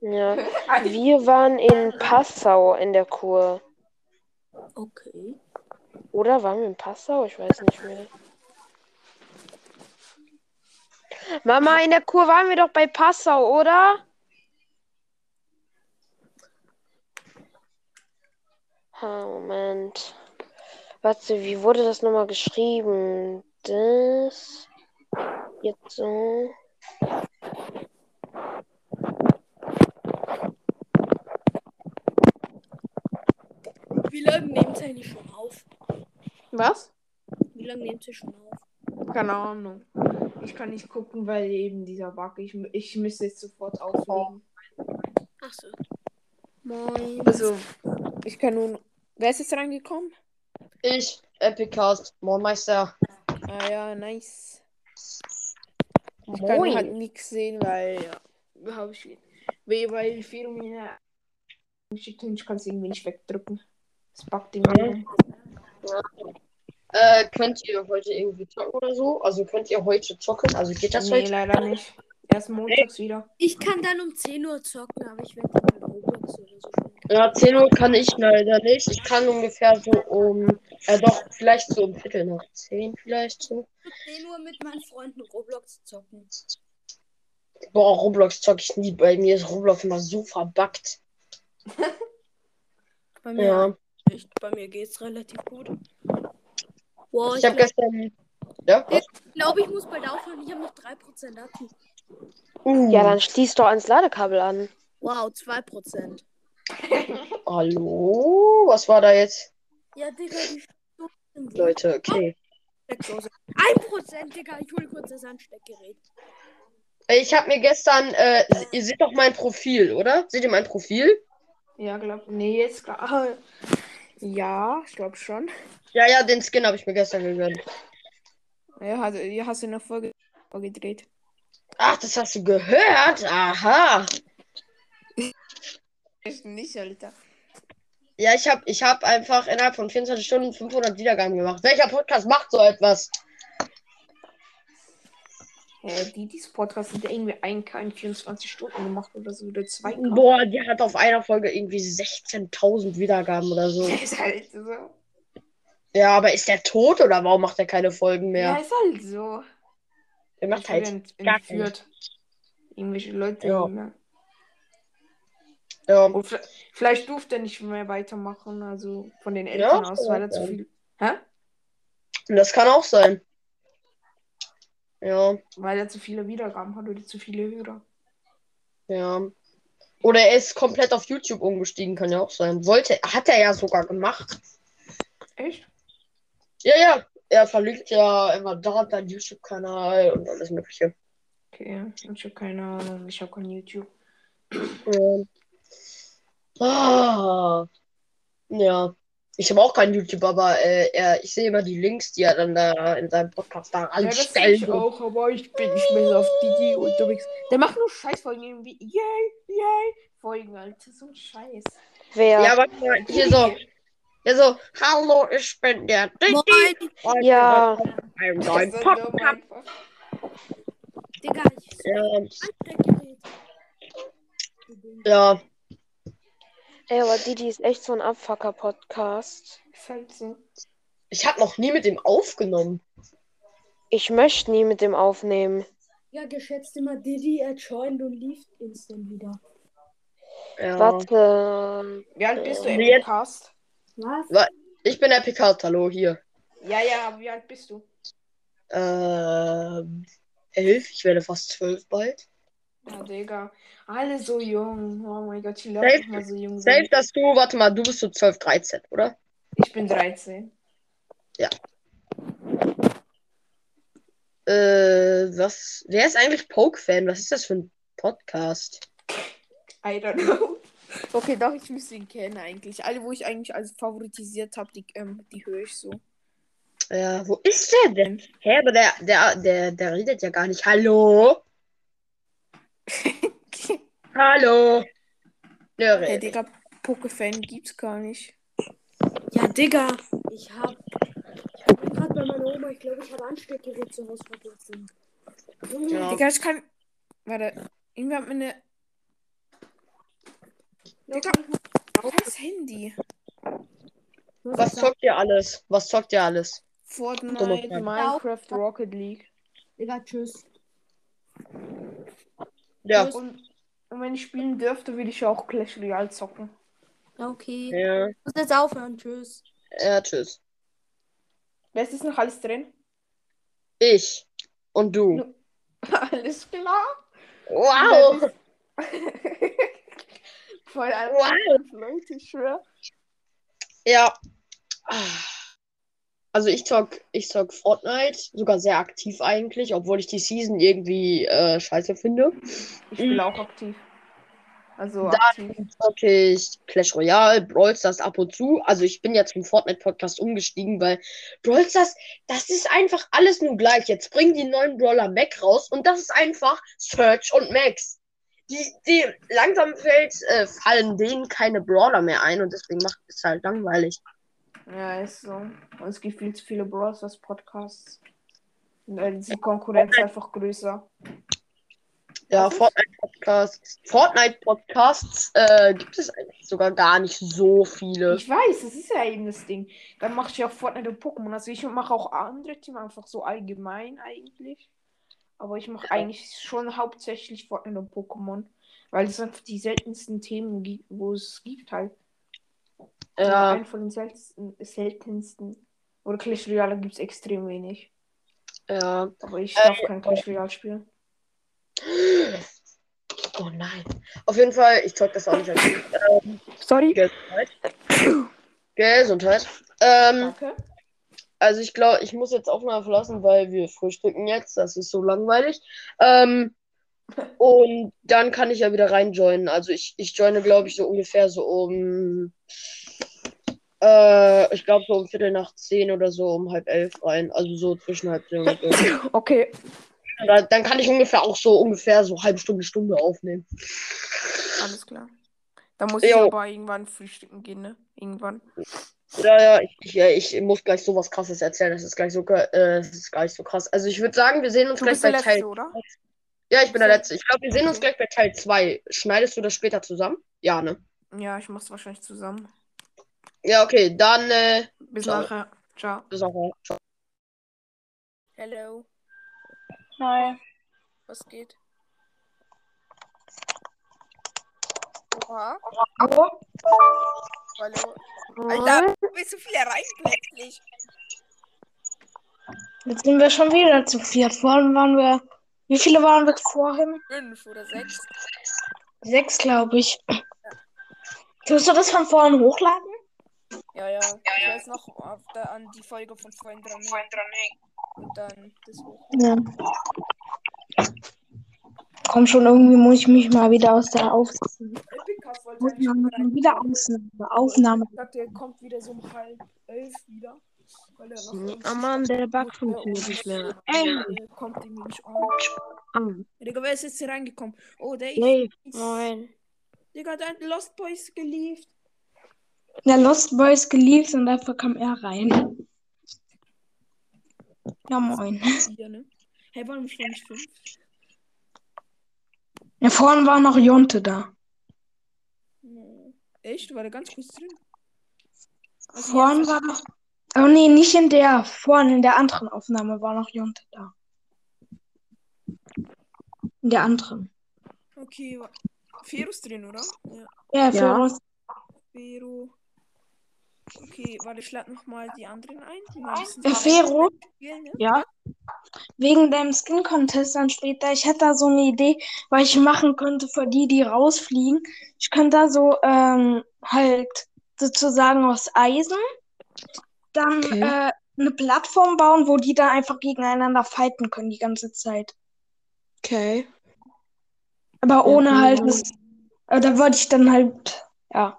Ja. Wir waren in Passau in der Kur. Okay. Oder waren wir in Passau? Ich weiß nicht mehr. Mama, in der Kur waren wir doch bei Passau, oder? Ha, Moment. Warte, wie wurde das nochmal geschrieben? Das. Jetzt so. Wie lange nehmt ihr eigentlich schon auf? Was? Wie lange nehmt ihr schon auf? Keine Ahnung. Ich kann nicht gucken, weil eben dieser Bug. Ich, ich müsste jetzt sofort auflegen. Ach so. Moin. Also, ich kann nun. Wer ist jetzt reingekommen? Ich, Epicast, Moormeister. Ah ja, nice. Ich kann Moin. halt nichts sehen, weil ja, habe ich weil mir geschickt ich kann es irgendwie nicht wegdrücken. Das buggt irgendwie. Äh, könnt ihr heute irgendwie zocken oder so? Also könnt ihr heute zocken? Also geht das Nee, heute? leider nicht. Erst montags wieder. Ich kann dann um 10 Uhr zocken, aber ich werde dann mit Roblox oder so spielen. Ja, 10 Uhr kann ich leider nicht. Ich kann ungefähr so um, äh doch, vielleicht so um Viertel nach 10 vielleicht so. 10 Uhr mit meinen Freunden Roblox zocken. Boah, Roblox zocke ich nie. Bei mir ist Roblox immer so verbuggt. Bei mir Ja. nicht. Bei mir geht's relativ gut. Wow, Ich ich habe gestern. Ja, was? glaube, ich muss bald aufhören. Ich habe noch 3% Akku. Uh, Ja, dann schließ doch ans Ladekabel an. Wow, 2%. Hallo? Was war da jetzt? Ja, Digga, die Stunden Leute, okay. Steckdose. 1%, Digga. Ich hole kurz das Ansteckgerät. Ich habe mir gestern, äh, ihr seht doch mein Profil, oder? Seht ihr mein Profil? Ja, glaub. Nee, jetzt gerade. Ja, ich glaube schon. Ja, ja, den Skin habe ich mir gestern gegönnt. Ja, also, ja, hast du eine Folge gedreht. Ach, das hast du gehört? Aha. Ich nicht, Alter. Ja, ich habe ich hab einfach innerhalb von 24 Stunden 500 Wiedergaben gemacht. Welcher Podcast macht so etwas? Hä, die, die Podcast sind ja irgendwie 1K in 24 Stunden gemacht oder so, oder 2K. Boah, die hat auf einer Folge irgendwie 16.000 Wiedergaben oder so. Ist halt so. Ja, aber ist der tot oder warum macht er keine Folgen Ja, mehr? ist halt so. Er macht Ich halt entführt. Irgendwelche Leute. Ja. Ja. Und vle- vielleicht durfte er nicht mehr weitermachen, also von den Ja, Eltern aus, kann weil er zu viel. Hä? Und das kann auch sein. Ja, Weil er zu viele Wiedergaben hat oder zu viele Hörer. ja. Oder er ist komplett auf YouTube umgestiegen, kann ja auch sein. Wollte, hat er ja sogar gemacht. Echt? Ja, ja. Er verlinkt ja immer dort seinen YouTube-Kanal und alles Mögliche. Okay, ich habe keine Ahnung, ich habe kein YouTube. Ja. Ah. Ja. Ich habe auch kein YouTube, aber äh, er, ich sehe immer die Links, die er dann da in seinem Podcast da Ja, anstellt. ich auch, aber ich bin nicht mehr so auf Didi unterwegs. Der macht nur Scheißfolgen irgendwie. Yay, yay. Folgen, Alter, so ein Scheiß. Wer? Ja, warte mal, hier so. Ja, so, hallo, ich bin der Didi. Und Ja. Ein neuen Podcast. Digga, ich Ja, ja. Ey, aber Didi ist echt so ein Abfucker-Podcast. Ist halt so. Ich habe noch nie mit ihm aufgenommen. Ich möchte nie mit dem aufnehmen. Ja, geschätzt immer Diddy, er joined und lief instant wieder. Ja. Warte. Wie alt bist du Äh, Podcast? Was? Ich bin der Picard, hallo, hier. Ja, ja, aber wie alt bist du? Ähm, elf, ich werde fast zwölf bald. Ja, Digga. Alle so jung. Oh mein Gott, ich Safe- lerne mal so jung Safe, sein. dass du, warte mal, du bist so 12, 13, oder? Ich bin 13. Äh, was? Wer ist eigentlich Poke-Fan? Was ist das für ein Podcast? I don't know. Okay, doch, ich müsste ihn kennen eigentlich. Alle, wo ich eigentlich als favoritisiert habe, die, ähm, die höre ich so. Ja, wo ist der denn? Hä, aber der, der, der, der redet ja gar nicht. Hallo? Hallo? Der Hey, redet. Digga, Pokéfan gibt's gar nicht. Ja, Digga, ich hab. Ich hab gerade bei meiner Oma, ich glaube, ich habe Ansteckgerät zu Hause vergessen. Ja. Digga, ich kann. Warte, irgendwie hat mir eine. Digga, scheiß Handy. Was zockt ihr alles? Was zockt ihr alles? Fortnite. Minecraft, Rocket League. Digga, tschüss. Ja. Und, und wenn ich spielen dürfte, würde ich auch Clash Royale zocken. Okay. Ja, Ich muss jetzt aufhören, tschüss. ja, tschüss. Wer ist jetzt noch alles drin? Ich und du. alles klar. Wow! Voll alle Wow. Leute, ich schwör. Ja. Also ich zock, ich zock Fortnite, sogar sehr aktiv eigentlich, obwohl ich die Season irgendwie äh, scheiße finde. Ich spiele auch aktiv. Also Da- aktiv. Zock ich Clash Royale, Brawl Stars ab und zu. Also ich bin jetzt zum Fortnite-Podcast umgestiegen, weil Brawl Stars, das ist einfach alles nur gleich. Jetzt bringen die neuen Brawler Mac raus und das ist einfach Search und Max. Die, die langsam fällt, äh, fallen denen keine Brawler mehr ein und deswegen macht es halt langweilig. Ja, ist so. Und es gibt viel zu viele Bros als Podcasts. Und ist die Konkurrenz einfach größer. Ja, Was ist? Fortnite-Podcasts. Fortnite-Podcasts äh, gibt es eigentlich sogar gar nicht so viele. Ich weiß, das ist ja eben das Ding. Dann mache ich auch Fortnite und Pokémon. Also ich mache auch andere Teams einfach so allgemein eigentlich. Aber ich mache eigentlich schon hauptsächlich Fortnite und Pokémon. Weil es einfach die seltensten Themen gibt, wo es gibt halt. Ja, Ein von den seltensten. seltensten. Oder Clash Royale gibt es extrem wenig. ja. Aber ich Äh, darf kein Clash Royale spielen. Oh nein. Auf jeden Fall, ich zeig das auch nicht aktiv. Ähm, Sorry. Gesundheit. Gesundheit. Ähm, Danke. also ich glaube, ich muss jetzt Aufnahme verlassen, weil wir frühstücken jetzt. Das ist so langweilig. Ähm, und dann kann ich ja wieder reinjoinen. Also ich, ich joine, glaube ich, so ungefähr so um. Äh, ich glaube so um Viertel nach zehn oder so, um halb elf rein. Also so zwischen halb zehn und so. Okay. Da, dann kann ich ungefähr auch so ungefähr so halbe Stunde, Stunde aufnehmen. Alles klar. Da muss ich Jo. aber irgendwann frühstücken gehen, ne? Irgendwann. Ja, ja, ich, ich, ja, ich muss gleich sowas krasses erzählen. Das ist gleich so, äh, das ist gleich so krass. Also ich würde sagen, wir sehen uns Du gleich bei Letzte, Teil. oder? Ja, ich bin der. Letzte. Ich glaube, wir sehen uns gleich bei Teil 2. Schneidest du das später zusammen? Ja, ne? Ja, ich mach's wahrscheinlich zusammen. Ja, okay, dann äh, Bis Ciao. nachher. Ciao. bis auch. Ciao. Hello. Hi. Was geht? Oha. Hallo? Hallo. Alter, du bist so viel erreicht plötzlich. Jetzt sind wir schon wieder zu viert. Vorhin waren wir. Wie viele waren wir vorhin? Fünf oder sechs. Sechs, glaube ich. Tust du das von vorhin hochladen? Ja, ja. Ich weiß noch auf der, an die Folge von vorhin dran. Und dann das hoch. Ja. Komm schon, irgendwie muss ich mich mal wieder aus der eigentlich Aufnahme rein. wieder Aufnahme. Aufnahme. Ich dachte, er kommt wieder so um halb elf wieder. Noch Oh Mann, der Bug funktioniert nicht mehr. Ey, kommt irgendwie nicht an. ah, Digga, wer ist jetzt hier reingekommen? Oh, Dave. Dave. Moin. Digga, dein Lost Boys geliebt. Der Lost Boys geliebt und dafür kam er rein. Ja, moin. Hier, ne? Hey, waren wir schon nicht fünf? Ja, vorhin war noch Jonte da. Echt? War der ganz kurz drin? Also Vorhin war noch. Oh nee, nicht in der. Vorhin in der anderen Aufnahme war noch Jonte da. In der anderen. Okay, ist drin, oder? Ja, Ja, Ja. Fero. Fero. Okay, warte, ich lade nochmal die anderen ein. Die Äh, Fero? spielen, ne? Ja? Wegen deinem Skin Contest dann später. Ich hätte da so eine Idee, was ich machen könnte für die, die rausfliegen. Ich könnte da so ähm, halt sozusagen aus Eisen dann Okay. äh, eine Plattform bauen, wo die dann einfach gegeneinander fighten können die ganze Zeit. Okay. Aber ohne Ja, halt das. Äh, da wollte ich dann halt, ja.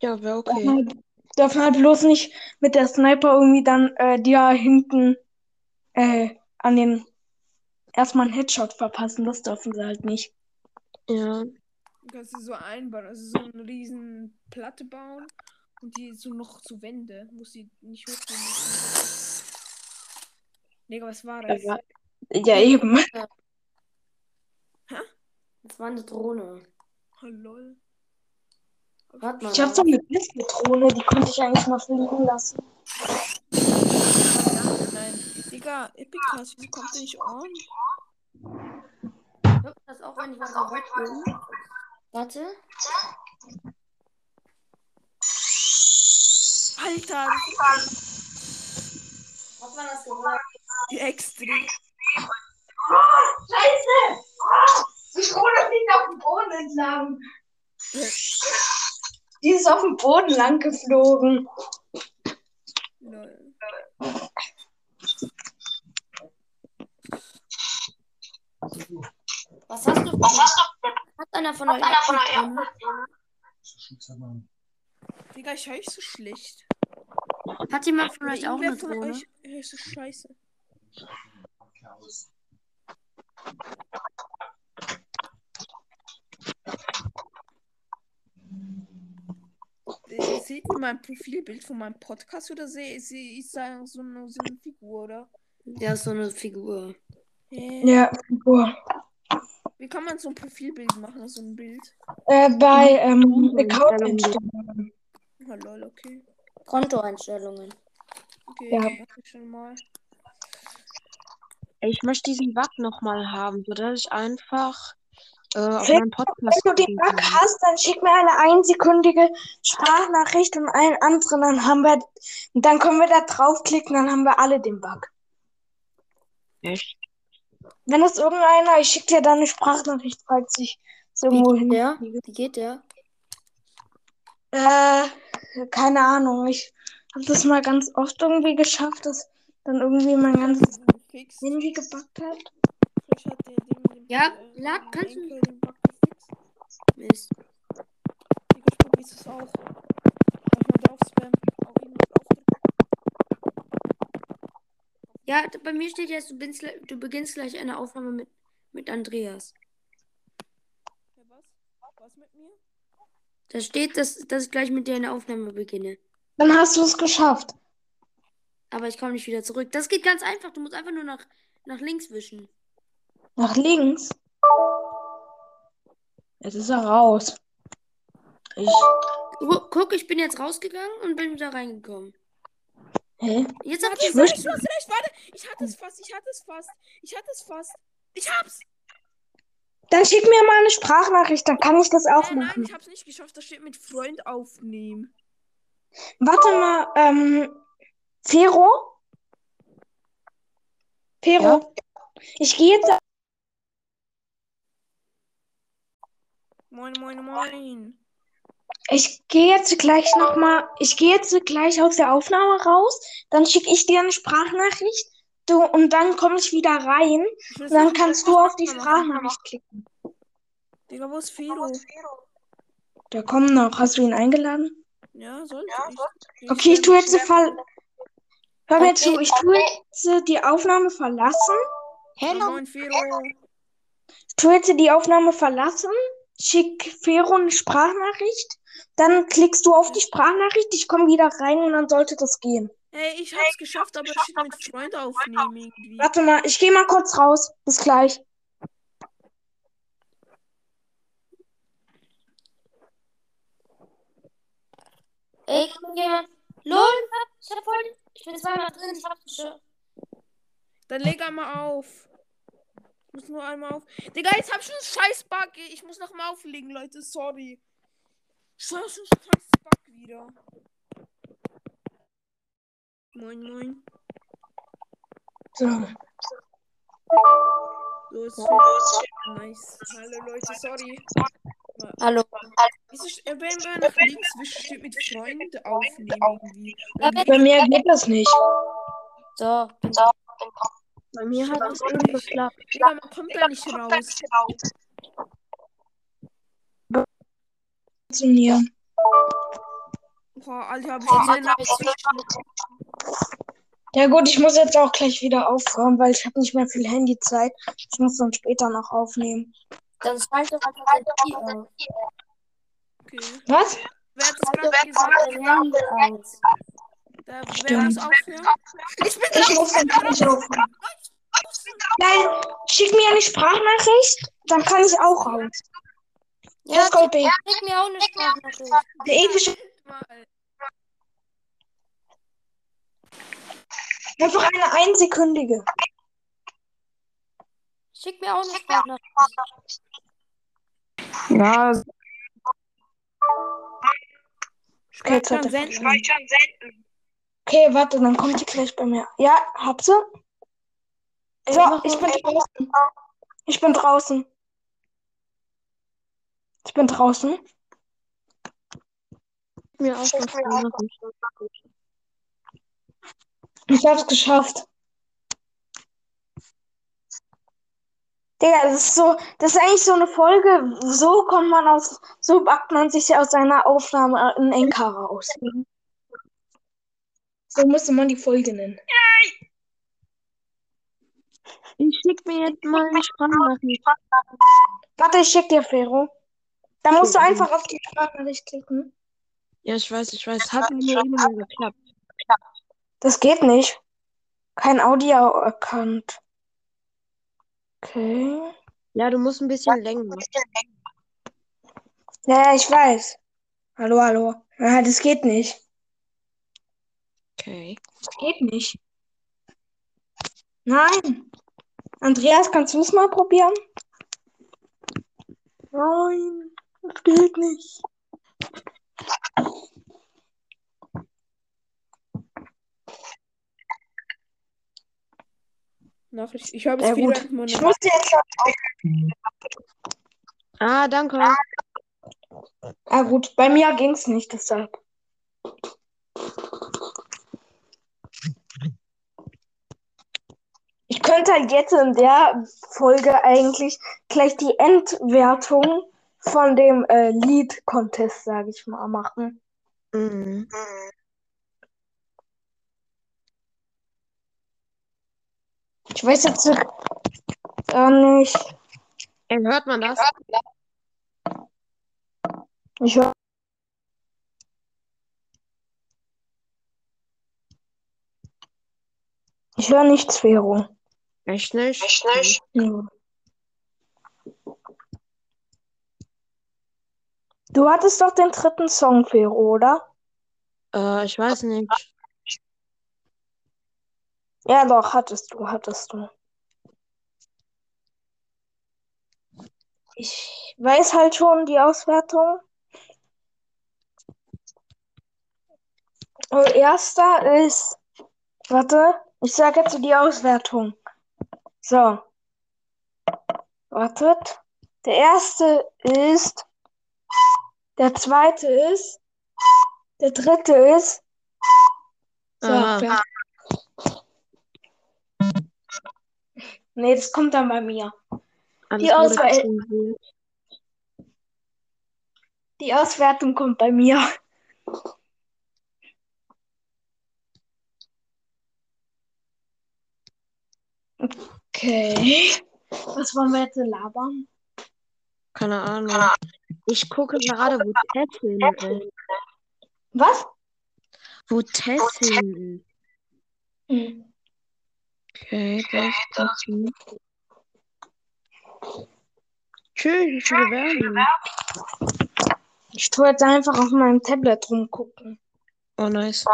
Ja, wäre Dürfen okay. halt, dürfen halt bloß nicht mit der Sniper irgendwie dann äh, dir hinten äh, an den erstmal einen Headshot verpassen. Das dürfen sie halt nicht. Ja. Du kannst sie so einbauen, also so eine riesen Platte bauen und die so noch zu Wände, wo sie nicht hochgehen. Digga, was war das? Aber, Ja, eben. Das war eine Drohne. Oh, lol. Warte mal. Ich habe so eine Disco-Drohne, die könnte ich eigentlich mal fliegen lassen. Nein. Digga, Epicast, wieso kommt der nicht on? Hört das auch, wenn ich weg bin? Warte. Alter, Hat man das gehört? die extrem. Scheiße! Die Drohne fliegt auf dem Boden entlang. Die ist auf dem Boden lang geflogen. Lol. Was hast du? Was hast du? Hat einer von euch eine Drohne? Digga, ich höre euch so schlecht. Hat jemand von Oder euch auch eine von Drohne? euch ich so scheiße. Äh, Seht ihr mein Profilbild von meinem Podcast oder sehe seh ich da so eine, so eine Figur, oder? Ja, so eine Figur. Hä? Ja, Figur. Wie kann man so ein Profilbild machen, so ein Bild? Äh, bei ähm, Mhm. Account-Einstellungen. Oh lol, okay. Kontoeinstellungen. Okay, Ja. ich schon mal. ich möchte diesen Bug nochmal haben, sodass ich einfach äh, auf Phil, meinen Podcast Wenn du den Bug kann. hast, dann schick mir eine einsekündige Sprachnachricht und einen anderen, dann haben wir, dann können wir da draufklicken, dann haben wir alle den Bug. Echt? Wenn es irgendeiner, ich schicke dir dann eine Sprachnachricht, falls ich es irgendwo der? hinkriege. Wie geht der? Äh, keine Ahnung. Ich habe das mal ganz oft irgendwie geschafft, dass dann irgendwie mein ganzes Gefixt. Handy gebackt hat. Ja, äh, Lack, dem kannst du- gefixt. Mist. Digga, ich probiere es auch. Kann mal drauf spammen. Auch irgendwas aufdrücken. Ja, bei mir steht jetzt, du, binst, gleich- du beginnst gleich eine Aufnahme mit, mit Andreas. Ja, was? Was mit mir? Da steht, dass, dass ich gleich mit dir eine Aufnahme beginne. Dann hast du es geschafft. Aber ich komme nicht wieder zurück. Das geht ganz einfach. Du musst einfach nur nach, nach links wischen. Nach links. Jetzt ist er raus. Ich. Gu- Guck, ich bin jetzt rausgegangen und bin wieder reingekommen. Hä? Jetzt habt Ich was recht, warte. Ich hatte es fast, ich hatte es fast. Ich hatte es fast. Ich hab's. Dann schick mir mal eine Sprachnachricht, dann kann ich das auch Äh, nein, machen. ich hab's nicht geschafft. Da steht mit Freund aufnehmen. Warte mal, ähm, Fero? Fero? Ich gehe jetzt. Moin, moin, moin. Ich gehe jetzt gleich nochmal. Ich gehe jetzt gleich aus der Aufnahme raus. Dann schicke ich dir eine Sprachnachricht. Du, und dann komme ich wieder rein. Und dann kannst du auf die Sprachnachricht klicken. Digga, wo ist Fero? Der kommt noch. Hast du ihn eingeladen? Ja, sollte ich. Okay, ich tue jetzt Fall. Hör mir zu, ich tue jetzt die Aufnahme verlassen. Ja, Moin, Fero. Ich tue jetzt die Aufnahme verlassen. Schick Fero eine Sprachnachricht. Dann klickst du auf die Sprachnachricht. Ich komme wieder rein und dann sollte das gehen. Ey, ich hab's geschafft, aber es steht mit Freund aufnehmen irgendwie. Warte mal, ich gehe mal kurz raus. Bis gleich. Ey, kommt jemand? LOL, ich hab voll. Ich bin zweimal drin, ich hab's geschafft. Dann leg einmal auf. Ich muss nur einmal auf. Digga, jetzt hab ich einen scheiß Bug. Ich muss noch mal auflegen, Leute. Sorry. Scheiß scheiß Bug wieder. Moin, moin. So. So ist es. Nice. Hallo, Leute. Sorry. Hallo. Wieso äh, wenn wir nach links steht mit Freund aufnehmen irgendwie. Ja, Bei mir geht das nicht. So, bin Bei mir hat nicht nicht? geklappt. Digga, man kommt da nicht raus. Funktionieren. Boah, Alter, hab ich Nacht Ja gut, ich muss jetzt auch gleich wieder aufhören, weil ich habe nicht mehr viel Handyzeit. Ich muss dann später noch aufnehmen. Dann schalt doch einfach dein Handy aus. Okay. Was? Wer hat das gerade gesagt? dein Handy aus. Da, wer Stimmt. Ich bin Ich muss dann gleich aufhören. Nein, schick mir eine Sprachnachricht, dann kann ich auch raus. Ja, Das kommt schick, schick mir auch eine Sprachnachricht. Der epische mal. einfach eine einsekündige. Schick mir auch eine Sprachnachricht. Ja, Okay, jetzt Speichern, er senden. Okay, warte, dann kommt die gleich bei mir. Ja, habt sie? So, ich bin draußen. Ich bin draußen. Ich bin draußen. Mir auch was. Ich hab's geschafft. Digga, das ist so, das ist eigentlich so eine Folge. So kommt man aus, so backt man sich aus seiner Aufnahme in Enka raus. So müsste man die Folge nennen. Ich schick mir jetzt mal eine Sprachnachricht. Warte, ich schick dir, Fero. Da musst du einfach auf die Sprachnachricht klicken. Ja, ich weiß, ich weiß. Hat nur immer geklappt. Das geht nicht. Kein Audio erkannt. Okay. Ja, du musst ein bisschen länger. Ja, ja, ich weiß. Hallo, hallo. Ja, das geht nicht. Okay. Das geht nicht. Nein. Andreas, kannst du es mal probieren? Nein, das geht nicht. Nachricht. Ich habe Ja, jetzt gut. wieder meine Ich musste jetzt. Ah, danke. Ah, gut, bei mir ging es nicht, deshalb. Ich könnte halt jetzt in der Folge eigentlich gleich die Endwertung von dem äh, Lied-Contest, sage ich mal, machen. Mhm. Ich weiß jetzt gar nicht. Ey, hört man das? Ich höre. Ich höre nichts, Vero. Echt nicht? Echt nicht? Ja. Du hattest doch den dritten Song, Vero, oder? Äh, ich weiß nicht. Ja, doch, hattest du, hattest du. Ich weiß halt schon die Auswertung. Und erster ist, warte, ich sage jetzt die Auswertung. So. Wartet. Der erste ist, der zweite ist, der dritte ist. So, fertig. Nee, das kommt dann bei mir. Alles Die Auswahl- zensiert. Die Auswertung kommt bei mir. Okay. Was wollen wir jetzt labern? Keine Ahnung. Ich gucke gerade, wo Tessin ist. Was? Wo Tessin ist. Hm. Okay, da ist Tessin. Tschüss, ich will Werbung. Ich tue jetzt einfach auf meinem Tablet rumgucken. Oh, nice.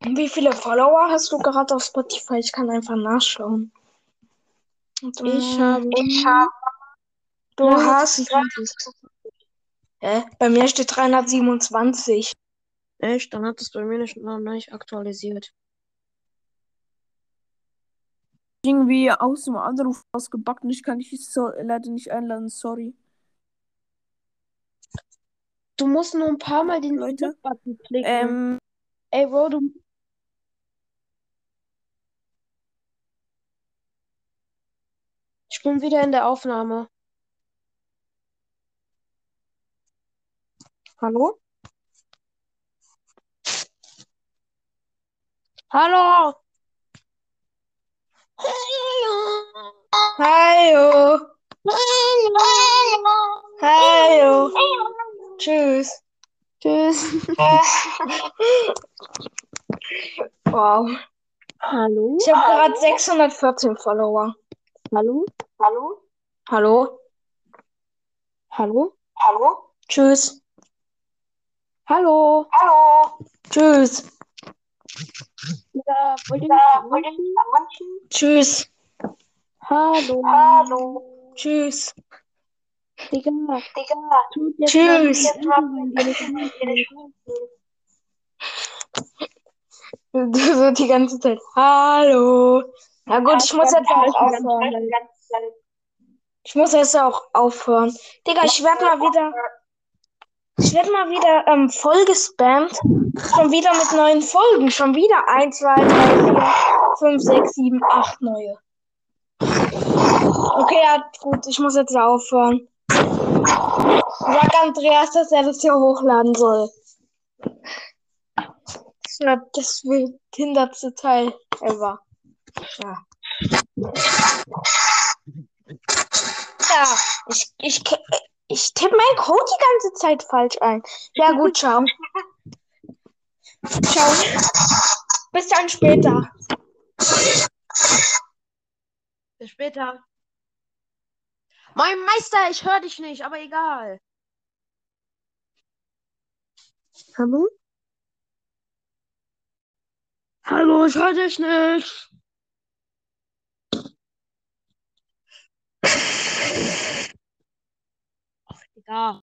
Wie viele Follower hast du gerade auf Spotify? Ich kann einfach nachschauen. Und, Ich habe. Ich habe. Du hast. Hä? Bei mir steht 327. Echt? Dann hat es bei mir nicht, noch nicht aktualisiert. Irgendwie aus dem Anruf ausgebacken. Ich kann dich so, leider nicht einladen, sorry. Du musst nur ein paar Mal den Leute, Button klicken. Ähm, Ey, Bro, du. Ich bin wieder in der Aufnahme. Hallo? Hallo? Hallo? Hallo. Hallo. Tschüss. Tschüss. Wow. Hallo? Ich habe gerade 614 Follower. Hallo? Hallo? Hallo? Hallo? Hallo? Tschüss. Hallo? Hallo. Tschüss. Ja, wollt ihr mich verarschen? Tschüss. Hallo? Hallo. Tschüss. Digga, Digga. tut jetzt Tschüss. so die ganze Zeit. Hallo. Na gut, ich muss jetzt auch aufhören. Ich muss jetzt auch aufhören. Digga, ich werde mal wieder. Ich werde mal wieder ähm, voll gespammt. Schon wieder mit neuen Folgen. Schon wieder 1, 2, 3, 4, 5, 6, 7, 8 neue. Okay, ja, gut, ich muss jetzt aufhören. Sag Andreas, dass er das hier hochladen soll. Das war das behindertste Teil ever. Ja. Ja, ich, ich, ich tippe meinen Code die ganze Zeit falsch ein. Ja, gut, ciao. Ciao. Bis dann später. Bis später. Mein Meister, ich höre dich nicht, aber egal. Hallo? Hallo, ich höre dich nicht. Ach, egal.